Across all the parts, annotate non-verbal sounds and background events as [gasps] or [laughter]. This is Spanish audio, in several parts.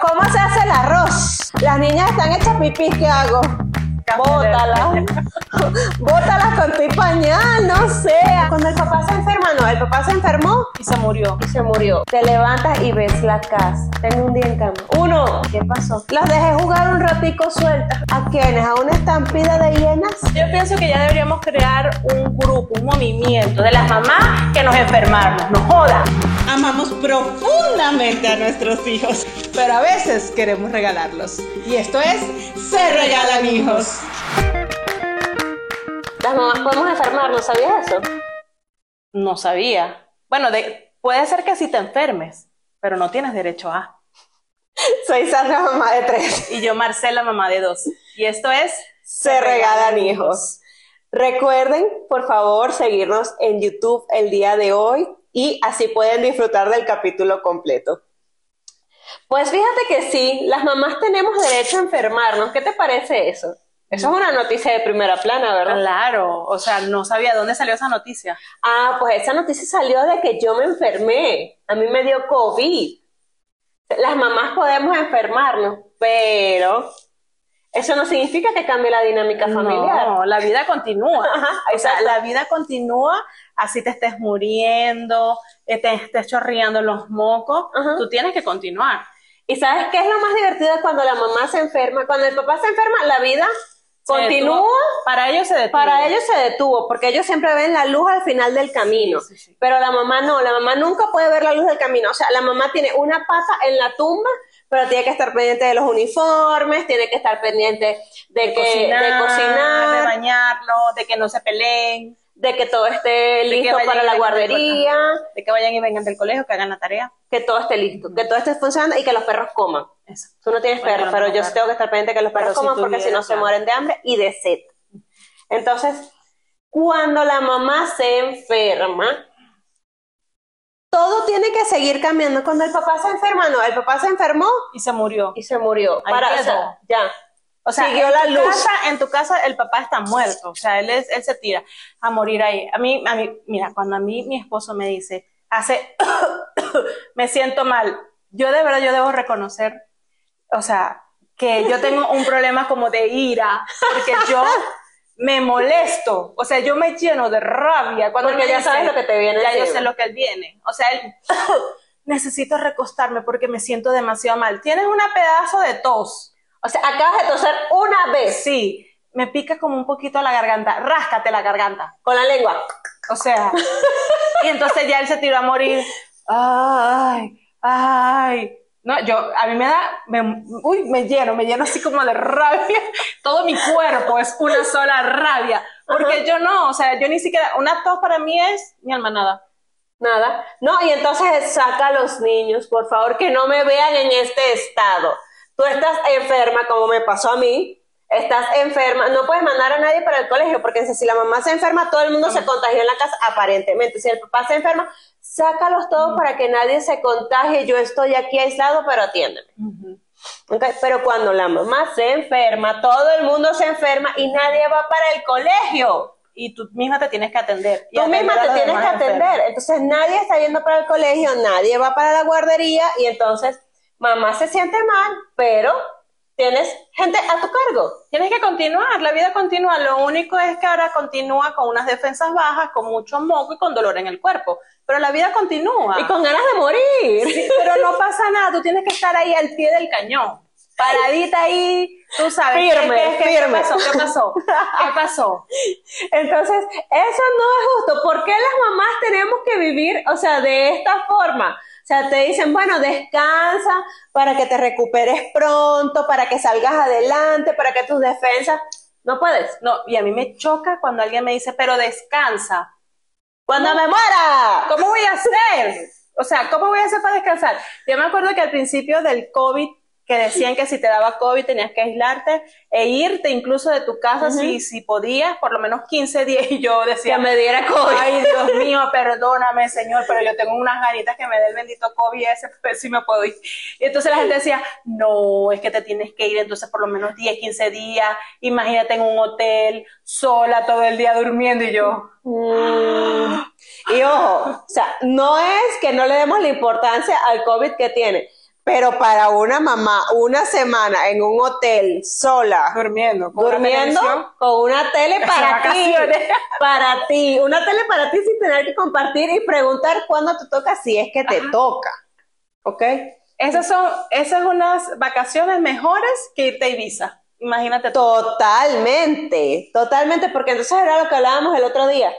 ¿cómo se hace el arroz? Las niñas están hechas pipí, ¿qué hago? Bótalas. [laughs] Bótalas con tu pañal, no sé. Cuando el papá se enferma, no, el papá se enfermó y se murió. y se murió. Te levantas y ves la casa. Tengo un día en cama. Uno, ¿Qué pasó? las dejé jugar un ratico sueltas. ¿A quiénes? ¿A una estampida de hienas? Yo pienso que ya deberíamos crear un grupo, un movimiento de las mamás que nos enfermamos, nos jodan. Amamos profundamente a nuestros hijos, pero a veces queremos regalarlos. Y esto es Se Regalan Hijos. Las mamás podemos enfermarnos, ¿sabías eso? No sabía. Bueno, de- puede ser que sí te enfermes, pero no tienes derecho a. [laughs] Soy Sandra, mamá de tres. Y yo, Marcela, mamá de dos. Y esto es se regalan hijos. Recuerden, por favor, seguirnos en YouTube el día de hoy y así pueden disfrutar del capítulo completo. Pues fíjate que sí, las mamás tenemos derecho a enfermarnos. ¿Qué te parece eso? Eso es una noticia de primera plana, ¿verdad? Claro, o sea, no sabía dónde salió esa noticia. Ah, pues esa noticia salió de que yo me enfermé. A mí me dio COVID. Las mamás podemos enfermarnos, pero eso no significa que cambie la dinámica familiar. No, la vida continúa. [laughs] Ajá, O sea, la vida continúa, así te estés muriendo, eh, te estés chorreando los mocos, Ajá. tú tienes que continuar. ¿Y sabes qué es lo más divertido cuando la mamá se enferma? Cuando el papá se enferma, la vida Se continúa. detuvo. Para ellos se detuvo. Para ellos se detuvo, porque ellos siempre ven la luz al final del camino. Sí, sí, sí. Pero la mamá no, la mamá nunca puede ver la luz del camino. O sea, la mamá tiene una pata en la tumba, pero tiene que estar pendiente de los uniformes, tiene que estar pendiente de, de que, cocinar, de de cocinar, bañarlo, de que no se peleen, de que todo esté listo para la guardería, de que vayan y vengan del colegio, que hagan la tarea. que todo esté listo, que todo esté funcionando y que los perros coman. Eso. Tú no tienes perros, no pero yo sí tengo que estar pendiente que los Pero perros si coman porque si no se mueren de hambre y de sed. Entonces, cuando la mamá se enferma, todo tiene que seguir cambiando. Cuando el papá se enferma, no, el papá se enfermó Y se murió. y se murió. Ahí Para, o sea, ya. O sea, Siguió en la tu luz. Casa, en tu casa el papá está muerto, o sea, él, es, él se tira a morir ahí. A mí, a mí, mira, cuando a mí mi esposo me dice, hace, [coughs] me siento mal, yo de verdad yo debo reconocer, o sea, que yo tengo un problema como de ira, porque yo me molesto, o sea, yo me lleno de rabia cuando Porque ya dice, sabes lo que te viene Ya yo sé lo que él viene, o sea, él, [laughs] necesito recostarme porque me siento demasiado mal. Tienes una pedazo de tos. O sea, acabas de toser una vez Sí, me pica como un poquito la garganta. Ráscate la garganta. con la lengua. O sea, [laughs] y entonces ya él se tiró a morir. Ay, ay. No, yo, a mí me da, me- uy, me lleno, me lleno así como de rabia. [laughs] Todo mi cuerpo es una sola rabia. Porque yo no, o sea, yo ni siquiera, una tos para mí es mi alma nada. Nada. No, y entonces saca a los niños, por favor, que no me vean en este estado. Tú estás enferma, como me pasó a mí. Estás enferma, no puedes mandar a nadie para el colegio, porque si la mamá se enferma, todo el mundo se contagió en la casa, aparentemente. Si el papá se enferma, sácalos todos para que nadie se contagie. Yo estoy aquí aislado, pero atiéndeme. Ok, Pero cuando la mamá se enferma, todo el mundo se enferma y nadie va para el colegio. Y tú misma te tienes que atender. y Tú misma te tienes que atender. enfermos. Entonces nadie está yendo para el colegio, nadie va para la guardería y entonces mamá se siente mal, pero tienes gente a tu cargo. Tienes que continuar, la vida continúa. Lo único es que ahora continúa con unas defensas bajas, con mucho moco y con dolor en el cuerpo. Pero la vida continúa. Y con ganas de morir. Sí, pero no pasa nada, tú tienes que estar ahí al pie del cañón. Paradita ahí, tú sabes. ¿qué- Firme, qué, qué- qué firme. pasó? ¿Qué pasó? ¿Qué pasó? Entonces, eso no es justo. ¿Por qué las mamás tenemos que vivir, o sea, de esta forma? O sea, te dicen, bueno, descansa para que te recuperes pronto, para que salgas adelante, para que tus defensas... No puedes. No, y a mí me choca cuando alguien me dice, pero descansa. Cuando me muera. hacer? O sea, ¿cómo voy a hacer para descansar? Yo me acuerdo que al principio del COVID que decían que si te daba COVID tenías que aislarte e irte incluso de tu casa si, si podías, por lo menos 15 días. [laughs] Y yo decía, Que me diera COVID. ay Dios [laughs] mío, perdóname Señor, pero yo tengo unas ganitas que me dé el bendito COVID ese, [laughs] pues si me puedo ir. Y entonces la gente decía, no, es que te tienes que ir entonces por lo menos 10, 15 días, imagínate en un hotel, sola todo el día durmiendo y yo, Mm. [gasps] Y ojo, o sea, no es que no le demos la importancia al COVID que tiene, pero para una mamá, una semana en un hotel sola, durmiendo, con una durmiendo televisión. con una tele para ti, [laughs] para ti, una tele para ti sin tener que compartir y preguntar cuándo te toca si es que te toca, ¿ok? Esas son, esas son unas vacaciones mejores que irte a Ibiza. Imagínate. Totalmente, totalmente, porque entonces era lo que hablábamos el otro día.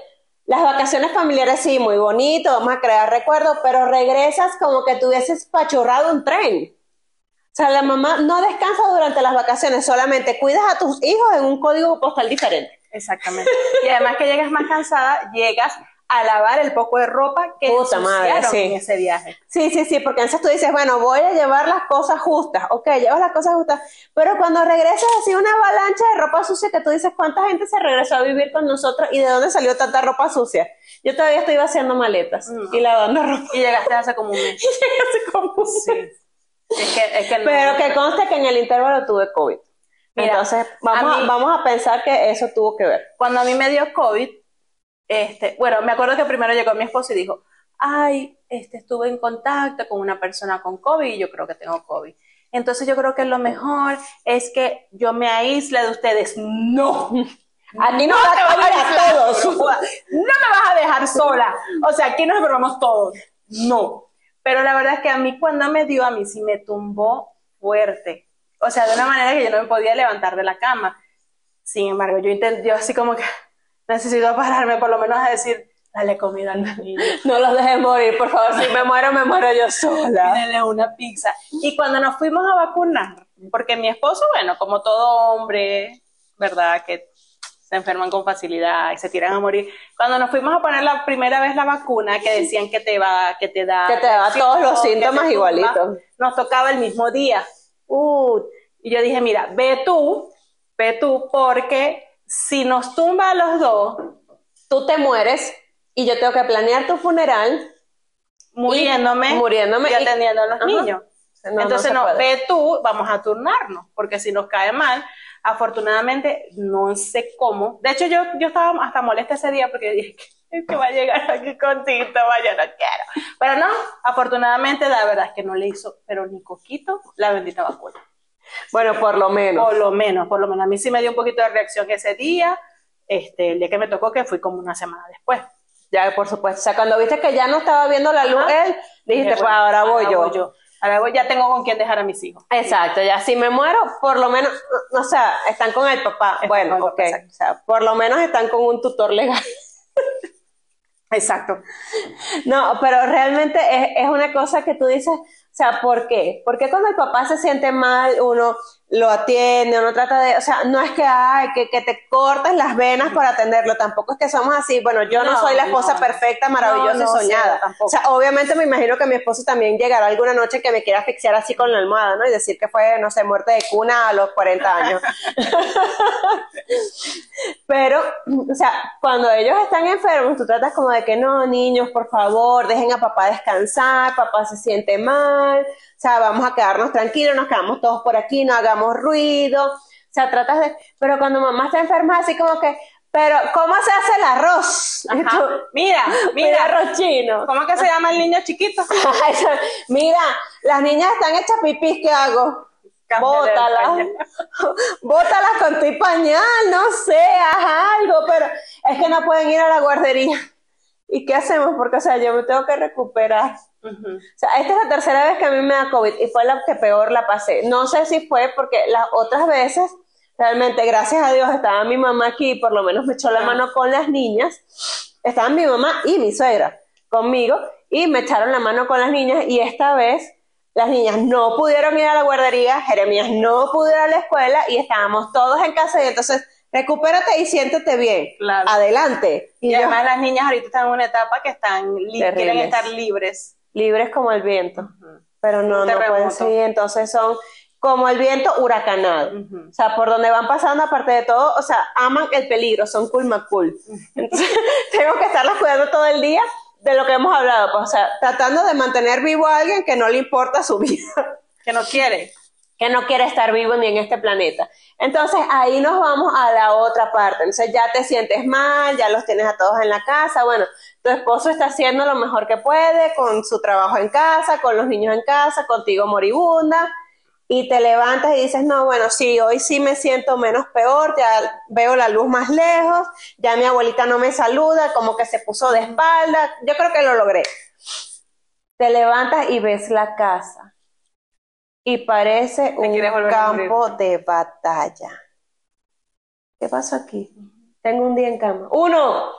Las vacaciones familiares sí, muy bonito, vamos a crear recuerdos, pero regresas como que tuvieses pachurrado un tren. O sea, la mamá no descansa durante las vacaciones, solamente cuidas a tus hijos en un código postal diferente. Exactamente. Y además que llegas más cansada, llegas a lavar el poco de ropa que Puta madre, sí. en ese viaje. Sí, sí, sí, porque entonces tú dices, bueno, voy a llevar las cosas justas, ok, llevas las cosas justas, pero cuando regresas así una avalancha de ropa sucia que tú dices, ¿cuánta gente se regresó a vivir con nosotros y de dónde salió tanta ropa sucia? Yo todavía estoy haciendo maletas Mm. y lavando ropa. Y llegaste hace como un mes. [laughs] Así como- Sí. Es que, es que no. Pero que conste que en el intervalo tuve COVID. Mira, Entonces, vamos a a, mí- vamos a pensar que eso tuvo que ver. Cuando a mí me dio COVID, este, bueno, me acuerdo que primero llegó mi esposo y dijo, ay, este, estuve en contacto con una persona con COVID y yo creo que tengo COVID. Entonces yo creo que lo mejor es que yo me aísle de ustedes. No. [laughs] Aquí nos No va a aislar, todos. No me vas a dejar sola. O sea, aquí nos enfermamos todos. No. Pero la verdad es que a mí cuando me dio, a mí sí me tumbó fuerte. O sea, de una manera que yo no me podía levantar de la cama. Sin embargo, yo intenté, yo así como que necesito pararme por lo menos a decir, dale comida a los niños. [laughs] No los dejes morir, por favor. Si me muero, me muero yo sola. Pídele una pizza. Y cuando nos fuimos a vacunar, porque mi esposo, bueno, como todo hombre, ¿verdad? Que se enferman con facilidad y se tiran a morir. Cuando nos fuimos a poner la primera vez la vacuna, que decían que te va, que te da. Que te da todos los síntomas igualitos. Nos tocaba el mismo día. Uh, y yo dije, mira, ve tú, ve tú, porque si nos tumba a los dos, Tú te mueres y yo tengo que planear tu funeral. muriéndome, muriéndome y y- atendiendo a los niños. No, Entonces, no, ve tú, vamos a turnarnos, porque si nos cae mal, afortunadamente, no sé cómo. De hecho, yo, yo estaba hasta molesta ese día porque dije, [laughs] que va a llegar aquí con Tito, vaya, no quiero. Pero no, afortunadamente, la verdad es que no le hizo, pero ni coquito, la bendita vacuna. Bueno, por lo menos. Por lo menos, por lo menos. A mí sí me dio un poquito de reacción ese día, este, el día que me tocó, que fui como una semana después. Ya, por supuesto. O sea, cuando viste que ya no estaba viendo la luz Ajá. él, dijiste, Dije, pues bueno, ahora voy yo. Ahora voy, ya tengo con quién dejar a mis hijos. Exacto, ya si me muero, por lo menos, o sea, están con el papá. Están bueno, el ok. papá. O sea, por lo menos están con un tutor legal. [laughs] Exacto. No, pero realmente es, es una cosa que tú dices, sea, ¿por qué? Porque cuando el papá se siente mal, uno lo atiende, uno trata de, o sea, no es que, ay, que, que te cortes las venas para atenderlo, tampoco es que somos así, bueno, yo no, No, soy la esposa no. perfecta, maravillosa No, y soñada. o sea, obviamente me imagino que mi esposo también llegará alguna noche que me quiera asfixiar así con la almohada, ¿no? Y decir que fue, no sé, muerte de cuna a los 40 años. [laughs] Pero, o sea, cuando ellos están enfermos, tú tratas como de que no, niños, por favor, dejen a papá descansar, papá se siente mal, o sea, vamos a quedarnos tranquilos, nos quedamos todos por aquí, no hagamos ruido, o sea, tratas de, pero cuando mamá está enferma, así como que, pero, ¿cómo se hace el arroz? Ajá. [laughs] Mira, mira, arroz chino. ¿cómo que se llama el niño chiquito? [laughs] Mira, las niñas están hechas pipis, ¿qué hago? Cámbiale Bótalas. [laughs] Bótalas con tu pañal, no sé, haz algo, pero es que no pueden ir a la guardería. ¿Y qué hacemos? Porque, o sea, yo me tengo que recuperar. O sea, esta es la tercera vez que a mí me da COVID y fue la que peor la pasé. No sé si fue porque las otras veces, realmente, gracias a Dios, estaba mi mamá aquí, por lo menos me echó la mano con las niñas. Estaban mi mamá y mi suegra conmigo y me echaron la mano con las niñas y esta vez las niñas no pudieron ir a la guardería, Jeremías no pudo ir a la escuela y estábamos todos en casa y entonces recupérate y siéntete bien. Claro. Adelante. Y, Y yo, además las niñas ahorita están en una etapa que están quieren estar libres. Libres como el viento. Pero no, no pueden seguir. Entonces son como el viento huracanado. O sea, por donde van pasando, aparte de todo, o sea, aman el peligro, son cool cool. Entonces, [laughs] tengo que estarlas cuidando todo el día de lo que hemos hablado. Pues, o sea, tratando de mantener vivo a alguien que no le importa su vida. [laughs] Que no quiere. que no quiere estar vivo ni en este planeta. Entonces ahí nos vamos a la otra parte. Entonces ya te sientes mal, ya los tienes a todos en la casa. Bueno, tu esposo está haciendo lo mejor que puede con su trabajo en casa, con los niños en casa, contigo moribunda. Y te levantas y dices, no, bueno, sí, hoy sí me siento menos peor, ya veo la luz más lejos, ya mi abuelita no me saluda, como que se puso de espalda. Yo creo que lo logré. Te levantas y ves la casa. Y parece un campo de batalla. ¿Qué pasó aquí? Tengo un día en cama. ¡Uno!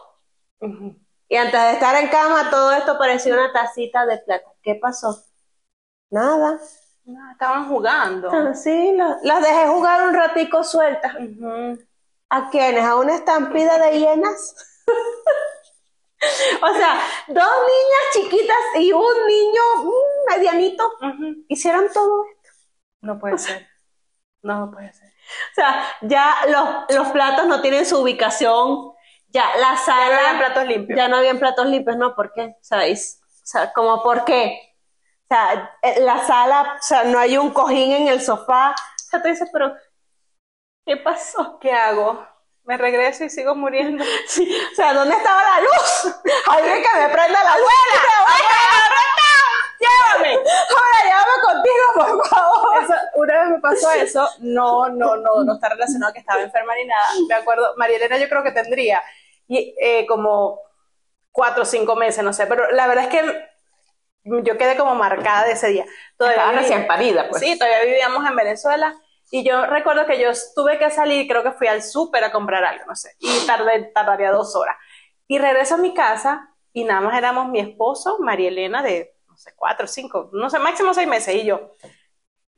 Y antes de estar en cama, todo esto parecía una tacita de plata. ¿Qué pasó? Nada. No, estaban jugando. Ah, Sí, la- las dejé jugar un ratico sueltas. ¿A quiénes? ¿A una estampida de hienas? [laughs] o sea, dos niñas chiquitas y un niño mm, medianito hicieron todo esto. No puede ser. No puede ser. O sea, ya los, los platos no tienen su ubicación, ya la Ya sala... no eran platos limpios. Ya no habían platos limpios, ¿no? ¿Por qué? O sea, es- o sea, como por qué? O sea, eh, la sala, o sea, no hay un cojín en el sofá. O sea, tú dices, pero, ¿qué pasó? ¿Qué hago? Me regreso y sigo muriendo. [laughs] Sí, o sea, ¿dónde estaba la luz? [laughs] Alguien que me prenda la luz. [laughs] ¡Llévame! Ahora llévame contigo, por favor. Eso, una vez me pasó eso, no, no, no, no está relacionado que estaba enferma ni nada. Me acuerdo, María Elena yo creo que tendría y, eh, como cuatro o cinco meses, no sé, pero la verdad es que yo quedé como marcada de ese día. Todavía Estaba recién parida, pues. Sí, todavía vivíamos en Venezuela y yo recuerdo que yo tuve que salir, creo que fui al súper a comprar algo, no sé, y tardé, tardaría dos horas. Y regreso a mi casa y nada más éramos mi esposo, María Elena, de, no sé, cuatro, cinco, no sé, máximo seis meses, y yo.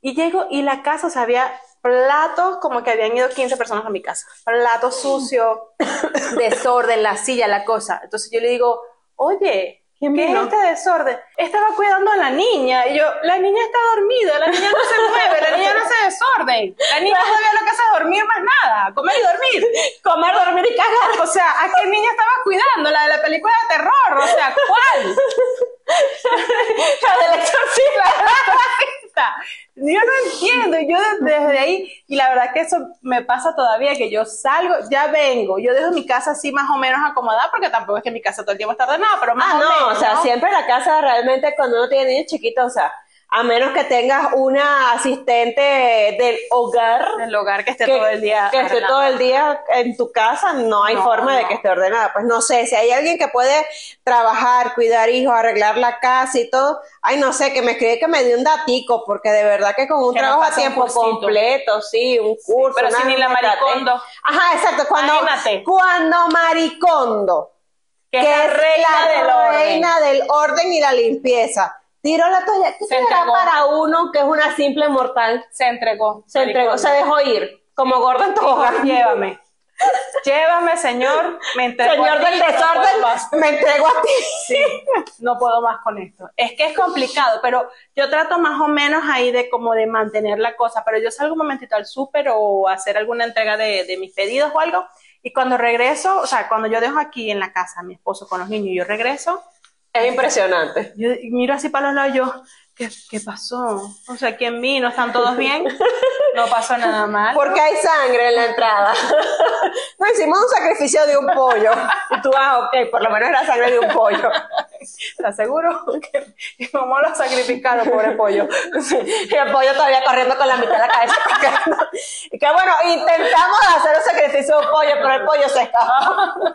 Y llego y la casa, o sea, había platos como que habían ido 15 personas a mi casa. Platos sucios, [laughs] desorden, la silla, la cosa. Entonces yo le digo, oye, ¿Quién ¿qué es vino? este desorden? Estaba cuidando a la niña. Y yo, la niña está dormida, la niña no se [laughs] mueve, la niña no hace desorden. La niña todavía lo que hace es dormir más nada, comer y dormir. [laughs] Comer, dormir y cagar. O sea, ¿a qué niña estaba cuidando? La de la película de terror, o sea, ¿cuál? La del exorcista. Yo no entiendo, y yo de- desde ahí, y la verdad que eso me pasa todavía, que yo salgo, ya vengo, yo dejo mi casa así más o menos acomodada, porque tampoco es que mi casa todo el tiempo está ordenada, pero más Ah, o no, menos. o sea, ¿no? siempre la casa realmente cuando uno tiene niños chiquitos, o sea, a menos que tengas una asistente del hogar El hogar que esté que, todo el día. que esté todo el día en tu casa, no hay No, forma de que esté ordenada. Pues no sé, si hay alguien que puede trabajar, cuidar hijos, arreglar la casa y todo, ay, no sé, que me escribe que me dé un datico, porque de verdad que con un Que trabajo a tiempo completo, sí, un curso. pero si ni la maricondo. Ajá, exacto, cuando, cuando maricondo Que que es la reina del la orden. reina del orden y la limpieza. Tiró la toalla. ¿Qué Se será entregó. para uno que es una simple mortal? Se entregó. Se entregó, se dejó ir, como gordo en tobogán. [laughs] Llévame. Llévame, señor. Me entrego Señor a ti, del desorden, me entrego a ti. Sí, no puedo más con esto. Es que es complicado, pero yo trato más o menos ahí de como de mantener la cosa, pero yo salgo un momentito al súper o hacer alguna entrega de, de mis pedidos o algo, y cuando regreso, o sea, cuando yo dejo aquí en la casa a mi esposo con los niños y yo regreso, Es impresionante. yo miro así para los lados, yo, ¿qué, qué pasó? O sea, ¿quién vino? ¿Están todos bien? [laughs] No pasó nada mal. Porque hay sangre en la entrada. [laughs] No hicimos un sacrificio de un pollo. Y tú, ah, ok, por lo menos era sangre de un pollo. [laughs] ¿Estás seguro? Que, cómo lo sacrificaron, pobre pollo. Y el pollo todavía corriendo con la mitad de la cabeza. Y que bueno, intentamos hacer un sacrificio de un pollo, pero el pollo se escapó.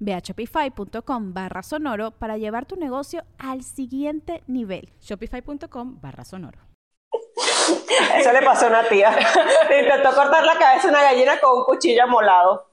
Ve a shopify.com barra sonoro para llevar tu negocio al siguiente nivel. Shopify.com barra sonoro. Eso le pasó a una tía. [laughs] Intentó cortar la cabeza a una gallina con un cuchillo molado.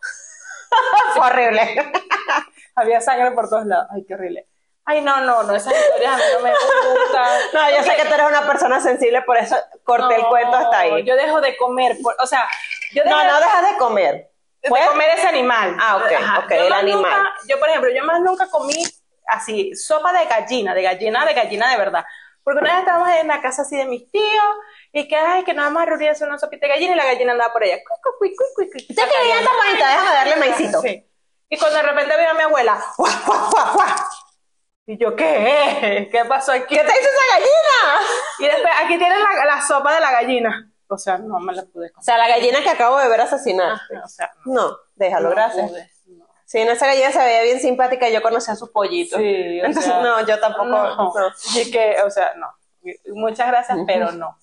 [laughs] Fue horrible. [laughs] Había sangre por todos lados. Ay, qué horrible. Ay, no, no, no, esas historias a mí no me gustan. No, yo sé que tú eres una persona sensible, por eso corté el cuento hasta ahí. Yo dejo de comer, por- o sea, yo dejo No, no dejas de comer. De ¿Puedes? comer ese animal. Ah, ok, ok, Yo el más animal. nunca- yo, por ejemplo, yo más nunca comí así, sopa de gallina, de gallina, de gallina de verdad. Porque una vez estábamos en la casa así de mis tíos, y que, ay, que nos vamos a reunir a hacer una sopita de gallina, y la gallina andaba por allá. Cui, cui, cui, cui, cui, cui. Ya que ya está bonita, déjame darle maicito. Sí. Y cuando de repente vino mi abuela, ¡guau, guau, guau, guau! Y yo, ¿qué? ¿Qué pasó aquí? ¿Qué te hizo esa gallina? Y después, aquí tienes la, la sopa de la gallina. O sea, no me la pude O comer. sea, la gallina que acabo de ver asesinar. O sea, no, No, déjalo, no gracias. pude, no. Sí, esa gallina se veía bien simpática, yo conocía sus pollitos. Sí, o [laughs] Entonces, sea, no, yo tampoco. no. no. Y que, o sea, no. Muchas gracias, pero no.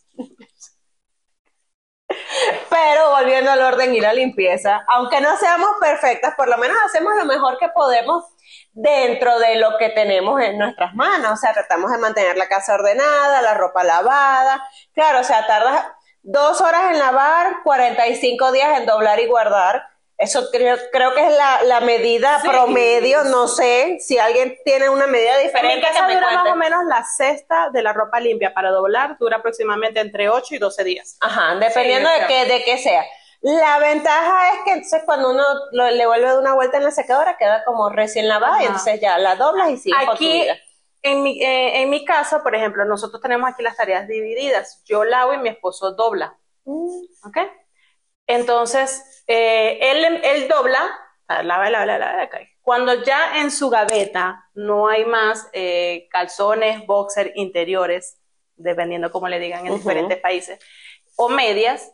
Pero volviendo al orden y la limpieza, aunque no seamos perfectas, por lo menos hacemos lo mejor que podemos dentro de lo que tenemos en nuestras manos. O sea, tratamos de mantener la casa ordenada, la ropa lavada. Claro, o sea, tardas dos horas en lavar, 45 días en doblar y guardar. Eso creo, creo que es la, la medida Sí. promedio. No sé si alguien tiene una medida diferente. me dura más o menos la cesta de la ropa limpia para doblar, dura aproximadamente entre 8 y 12 días. Ajá, dependiendo Sí, de, qué, de qué sea. La ventaja es que entonces cuando uno lo- le vuelve de una vuelta en la secadora queda como recién lavada y entonces ya la doblas y sigues con tu Aquí, vida. En mi, eh, en mi casa, por ejemplo, nosotros tenemos aquí las tareas divididas. Yo lavo y mi esposo dobla. ¿Ok? Entonces, eh, él, él dobla, lava, lava, lava, lava, ok. Cuando ya en su gaveta no hay más eh, calzones, boxer interiores, dependiendo cómo le digan en diferentes países, o medias,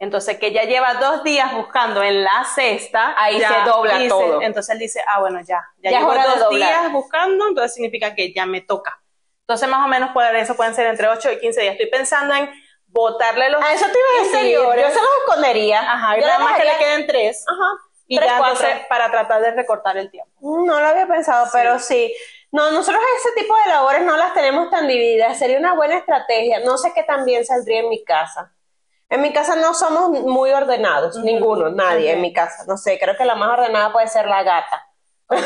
entonces que ya lleva dos días buscando en la cesta, Ahí ya se dobla dice- todo. Entonces él dice, ah, bueno, ya, ya, Ya llevo dos días buscando, entonces significa que ya me toca. Entonces, más o menos, por eso pueden ser entre 8 y 15 días. Estoy pensando en botarle los A eso te iba a decir, yo se los escondería. Ajá, y nada más que le queden tres. Ajá, Y tres, ya cuatro. entonces, para tratar de recortar el tiempo. No lo había pensado, pero sí. No, nosotros ese tipo de labores no las tenemos tan divididas. Sería una buena estrategia. No sé qué tan bien saldría en mi casa. En mi casa no somos muy ordenados, ninguno, nadie en mi casa. No sé, creo que la más ordenada puede ser la gata. Ok,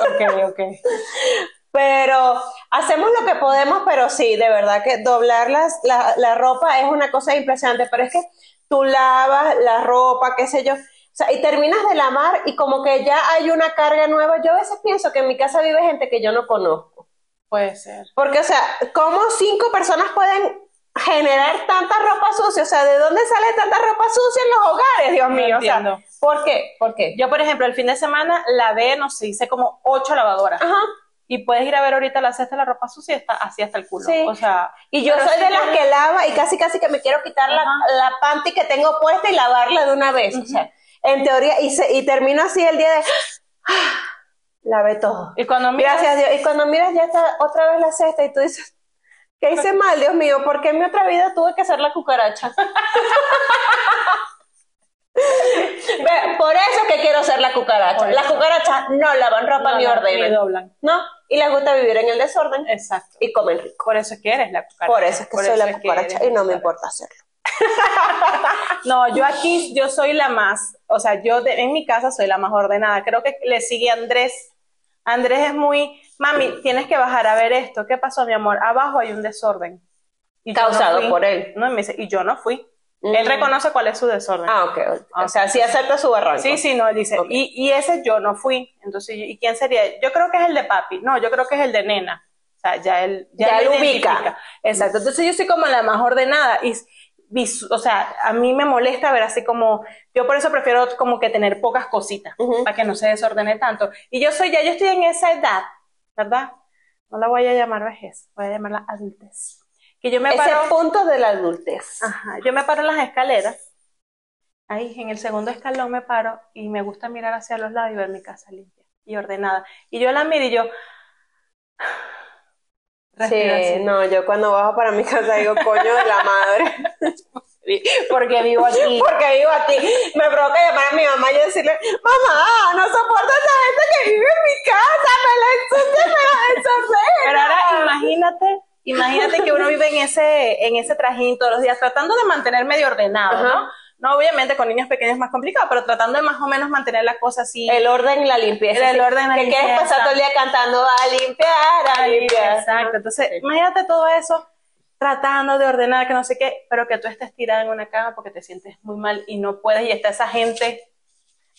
ok, ok. [laughs] Pero hacemos lo que podemos, pero sí, de verdad que doblar las- la, la ropa es una cosa impresionante. Pero es que tú lavas la ropa, qué sé yo, o sea, y terminas de lavar y como que ya hay una carga nueva. Yo a veces pienso que en mi casa vive gente que yo no conozco. Puede ser. Porque, o sea, ¿cómo cinco personas pueden generar tanta ropa sucia? O sea, ¿de dónde sale tanta ropa sucia en los hogares, Dios No mío? O sea. ¿por qué? ¿Por qué? Yo, por ejemplo, el fin de semana lavé, no sé, hice como ocho lavadoras. Ajá. Y puedes ir a ver ahorita la cesta de la ropa sucia, está así hasta el culo. Sí. O sea, Y yo soy si de las que lava y casi casi que me quiero quitar la, la panty que tengo puesta y lavarla de una vez. O sea, en teoría, y, se- y termino así el día de ¡ah! [sighs] lavé todo. y cuando miras, Gracias Dios. Y cuando miras ya está otra vez la cesta y tú dices, ¿qué hice mal, Dios mío? ¿Por qué en mi otra vida tuve que ser la cucaracha? [laughs] Por eso que quiero ser la cucaracha. Las cucarachas no lavan ropa no, ni no, ordenan. doblan. ¿No? Y les gusta vivir en el desorden Exacto. y comen rico. Por eso es que eres la cucaracha. Por eso es que Por soy eso la cucaracha y no me importa hacerlo. [laughs] No, yo aquí, yo soy la más, o sea, yo de- en mi casa soy la más ordenada. Creo que le sigue Andrés. Andrés es muy, mami, tienes que bajar a ver esto. ¿Qué pasó, mi amor? Abajo hay un desorden. Y no Causado por él. No, y me dice, y yo no fui. Mm. Él reconoce cuál es su desorden. Ah, ok. O sea, sí acepta su barranco. Sí, sí, no, él dice, y, y ese yo no fui. Entonces, ¿y quién sería? Yo creo que es el de papi. No, yo creo que es el de nena. O sea, ya él Ya lo ubica. Exacto. Entonces, yo soy como la más ordenada. Y o sea, a mí me molesta ver así como, yo por eso prefiero como que tener pocas cositas, Ujú. para que no se desordene tanto. Y yo soy, ya yo estoy en esa edad, ¿verdad? No la voy a llamar vejez, voy a llamarla adultez. Que yo me Ese paro, punto de la adultez. ajá, yo me paro en las escaleras, ahí en el segundo escalón me paro y me gusta mirar hacia los lados y ver mi casa limpia y ordenada. Y yo la miro y yo... [sighs] Sí, no, yo cuando bajo para mi casa digo, coño de la madre. [laughs] Porque vivo aquí. [laughs] Porque vivo aquí. Me provoca llamar a mi mamá y decirle, mamá, no soporto a esa gente que vive en mi casa, me la ensucia, me la desordena. Pero ahora imagínate, imagínate que uno vive en ese, en ese trajín todos los días, tratando de mantener medio ordenado, Ajá. ¿no? No, obviamente con niños pequeños es más complicado, pero tratando de más o menos mantener la cosa así. El orden y la limpieza. El sí. orden y la Que quieres limpieza. pasar todo el día cantando a limpiar, a limpiar. Exacto. Entonces, imagínate todo eso tratando de ordenar, que no sé qué, pero que tú estés tirada en una cama porque te sientes muy mal y no puedes y está esa gente,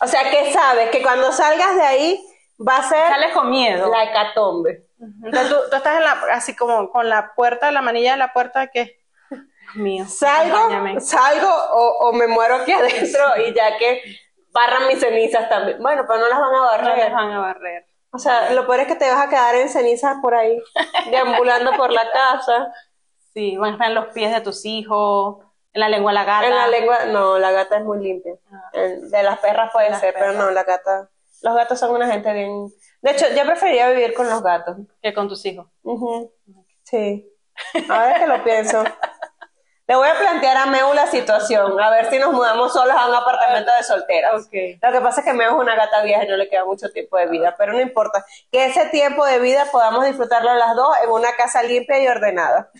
O sea, que sabes que cuando salgas de ahí va a ser sales con miedo. la hecatombe. Entonces tú, tú estás en la, así como con la puerta, la manilla de la puerta que, [laughs] mío, Salgo, acompáñame. salgo o, o me muero aquí [laughs] adentro y ya que barran mis cenizas también. Bueno, pero no las van a No barrer. les van a barrer. O sea, lo peor es que te vas a quedar en cenizas por ahí, [laughs] deambulando por la casa. Sí, van a estar en los pies de tus hijos, en la lengua de la gata. En la lengua, no, la gata es muy limpia. Ah. En- De las perras puede Las ser, pero no, la gata. Los gatos son una gente bien. De hecho, yo preferiría vivir con los gatos. Que con tus hijos. Sí. Ahora que lo pienso. [laughs] Le voy a plantear a Meu la situación, a ver si nos mudamos solos a un apartamento de solteras. Lo que pasa es que Meu es una gata vieja y no le queda mucho tiempo de vida, pero no importa. Que ese tiempo de vida podamos disfrutarlo las dos en una casa limpia y ordenada. [laughs]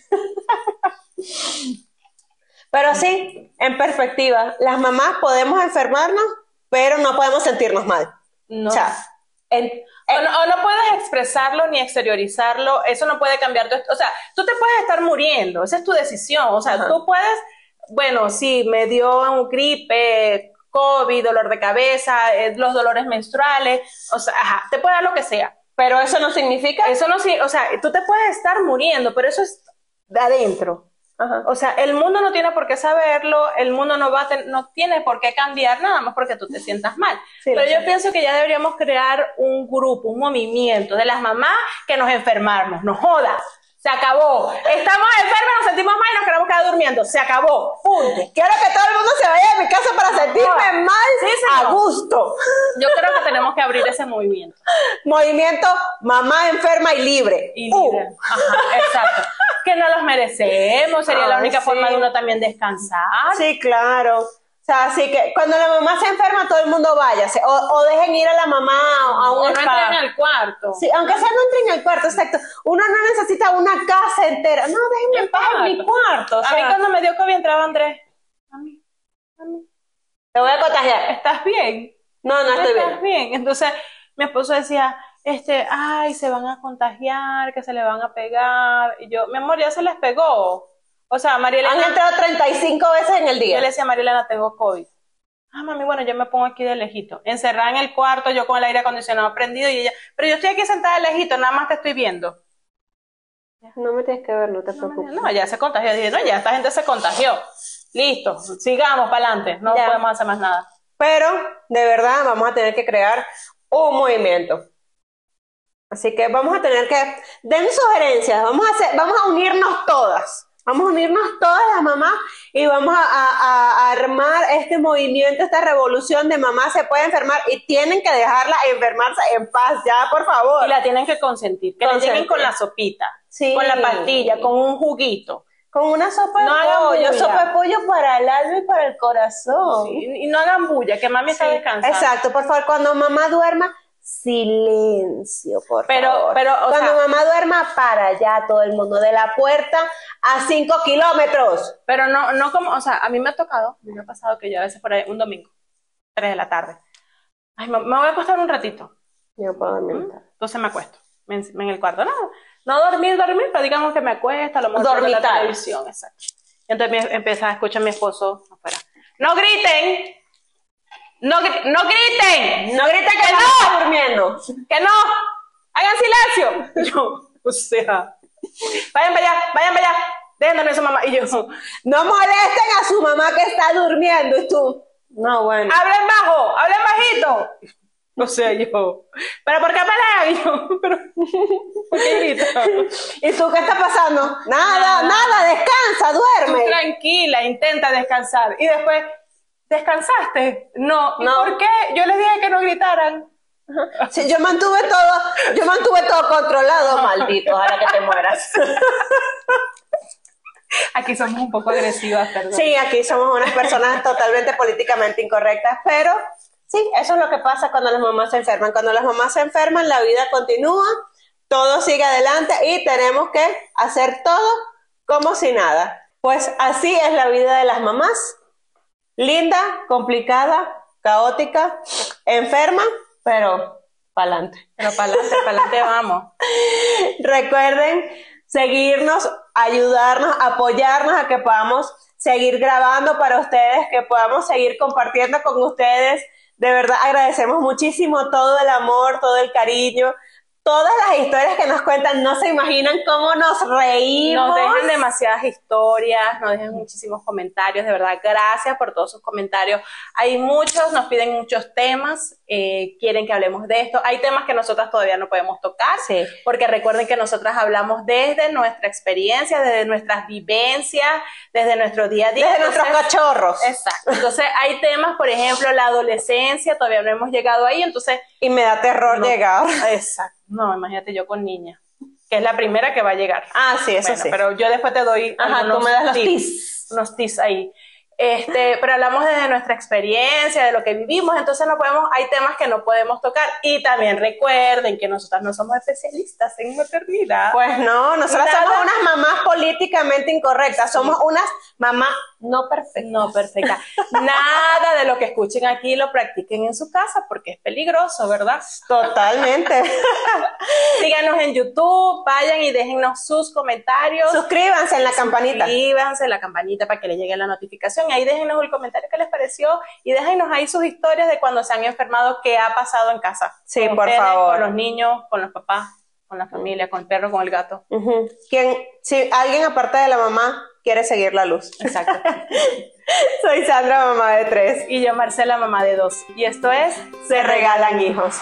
Pero sí, en perspectiva, las mamás podemos enfermarnos, pero no podemos sentirnos mal. No. O sea, en- O no, o no puedes expresarlo ni exteriorizarlo, eso no puede cambiar tu, o sea, tú te puedes estar muriendo, esa es tu decisión, o sea, Ajá. tú puedes, bueno, sí, me dio un gripe, COVID, dolor de cabeza, eh, los dolores menstruales, o sea, ajá, te puede dar lo que sea, pero eso no significa. eso no, sí, o sea, tú te puedes estar muriendo, pero eso es de adentro, Ajá. o sea, el mundo no tiene por qué saberlo, el mundo no va a no tiene por qué cambiar nada más porque tú te sientas mal. Sí, Pero yo sé. pienso que ya deberíamos crear un grupo, un movimiento de las mamás que nos enfermamos, no joda. Se acabó. Estamos enfermas, nos sentimos mal y nos queremos quedar durmiendo. Se acabó. Punto. Quiero que todo el mundo se vaya de mi casa para sentirme mal Sí, a gusto. Yo creo que tenemos que abrir ese movimiento. Movimiento mamá enferma y libre. Y Uh. Ajá, exacto. Que no los merecemos. Sería la única sí. forma de uno también descansar. Sí, claro. O sea, así que cuando la mamá se enferma, todo el mundo váyase. O, o dejen ir a la mamá a, O un no spa. entren al cuarto. Sí, aunque sea no entren al cuarto, exacto. Uno no necesita una casa entera. No, déjenme en paz en mi cuarto. o a mí sea, cuando me dio COVID entraba Andrés. A mí, a mí. Te voy a contagiar. ¿Estás bien? No, no estoy ¿Estás bien. bien? Entonces, mi esposo decía, este, ay, se van a contagiar, que se le van a pegar. Y yo, mi amor, ya se les pegó. O sea, María Han entrado 35 veces en el yo le día. decía a María Elena, tengo COVID. Ah, mami, bueno, yo me pongo aquí de lejito. Encerrada en el cuarto, yo con el aire acondicionado prendido y ella, pero yo estoy aquí sentada de lejito, nada más te estoy viendo. No me tienes que ver, no te No, preocupes. no, ya se contagió. Dije, no, ya esta gente se contagió. Listo, sigamos para adelante. No Ya. podemos hacer más nada. Pero, de verdad, vamos a tener que crear un movimiento. Así que vamos a tener que, den sugerencias, vamos a hacer, vamos a unirnos todas. Vamos a unirnos todas las mamás y vamos a, a- a armar este movimiento, esta revolución de mamá se puede enfermar y tienen que dejarla enfermarse en paz, ya, por favor. Y la tienen que consentir. Que Consentir. lleguen con la sopita, Sí. con la pastilla, con un juguito. Con una sopa de No hagan pollo, bulla. sopa de pollo para el alma y para el corazón. Y, y no hagan bulla, que mami está Sí, descansando. Exacto, por favor, cuando mamá duerma, silencio, por Pero- favor. pero, o cuando sea- mamá duerma, para allá todo el mundo, de la puerta a cinco kilómetros. Pero no, no como, o sea, a mí me ha tocado, me ha pasado que yo a veces por ahí, un domingo, 3 de la tarde. Ay, me, me voy a acostar un ratito. Yo puedo dormir. Entonces me acuesto me en, en el cuarto. No, no dormir, dormir, pero digamos que me acuesto, a lo mejor prendo la televisión, exacto. Entonces me empieza a escuchar a mi esposo afuera. ¡No griten! ¡No, no griten! No grita que ¡Que no está durmiendo. ¡Que no! ¡Hagan silencio! [laughs] Yo, o sea, vayan para allá, vayan para allá. dejen dormir a su mamá. Y yo, No molesten a su mamá que está durmiendo y tú. No, bueno. hablen bajo, hablen bajito. O sea, yo, ¿pero por qué pelean? Y yo, ¿pero por qué gritan? [laughs] ¿Y tú qué está pasando? Nada, Nada. nada, descansa, Tú duerme. tranquila, intenta descansar. Y después, ¿descansaste? No. ¿Y No. por qué? Yo les dije que no gritaran. Sí, yo mantuve todo, yo mantuve todo controlado, maldito, ojalá que te mueras. [laughs] Aquí somos un poco agresivas, perdón. Sí, aquí somos unas personas totalmente políticamente incorrectas, pero sí, eso es lo que pasa cuando las mamás se enferman. Cuando las mamás se enferman, la vida continúa, todo sigue adelante y tenemos que hacer todo como si nada. Pues así es la vida de las mamás. Linda, complicada, caótica, enferma, pero pa'lante. Pero para adelante, para adelante [laughs] vamos. Recuerden seguirnos, ayudarnos, apoyarnos a que podamos seguir grabando para ustedes, que podamos seguir compartiendo con ustedes. De verdad agradecemos muchísimo todo el amor, todo el cariño, todas las historias que nos cuentan. No se imaginan cómo nos reímos. Nos dejan demasiadas historias, nos dejan muchísimos comentarios, de verdad, gracias por todos sus comentarios. Hay muchos, nos piden muchos temas, eh, quieren que hablemos de esto. Hay temas que nosotras todavía no podemos tocar, Sí. porque recuerden que nosotras hablamos desde nuestra experiencia, desde nuestras vivencias, desde nuestro día a día. Desde nuestros cachorros. Exacto. Entonces, hay temas, por ejemplo, la adolescencia, todavía no hemos llegado ahí, entonces Y me da terror No. llegar. Exacto. No, imagínate yo con niña, que es la primera que va a llegar. Ah, sí, eso Bueno, sí. Pero yo después te doy Ajá, tú me das los tips, tips. unos tips ahí. Este, pero hablamos desde nuestra experiencia, de lo que vivimos, entonces no podemos, hay temas que no podemos tocar. Y también recuerden que nosotras no somos especialistas en maternidad. Pues no, nosotras Nada. somos unas mamás políticamente incorrectas, somos unas mamás no perfectas. no, perfecta. Nada de lo que escuchen aquí lo practiquen en su casa porque es peligroso, ¿verdad? Totalmente. [laughs] Síganos en YouTube, vayan y déjennos sus comentarios. Suscríbanse en la campanita. Suscríbanse la campanita para que les llegue la notificación. Y ahí déjenos el comentario que les pareció y déjenos ahí sus historias de cuando se han enfermado, qué ha pasado en casa. Sí, Con por favor. Con los niños, con los papás, con la familia, con el perro, con el gato. Si alguien aparte de la mamá quiere seguir la luz. Exacto. [laughs] Soy Sandra, mamá de tres. y yo, Marcela, mamá de dos. Y esto es Se regalan hijos.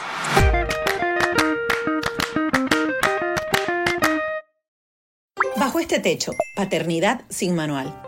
Bajo este techo, Paternidad sin Manual.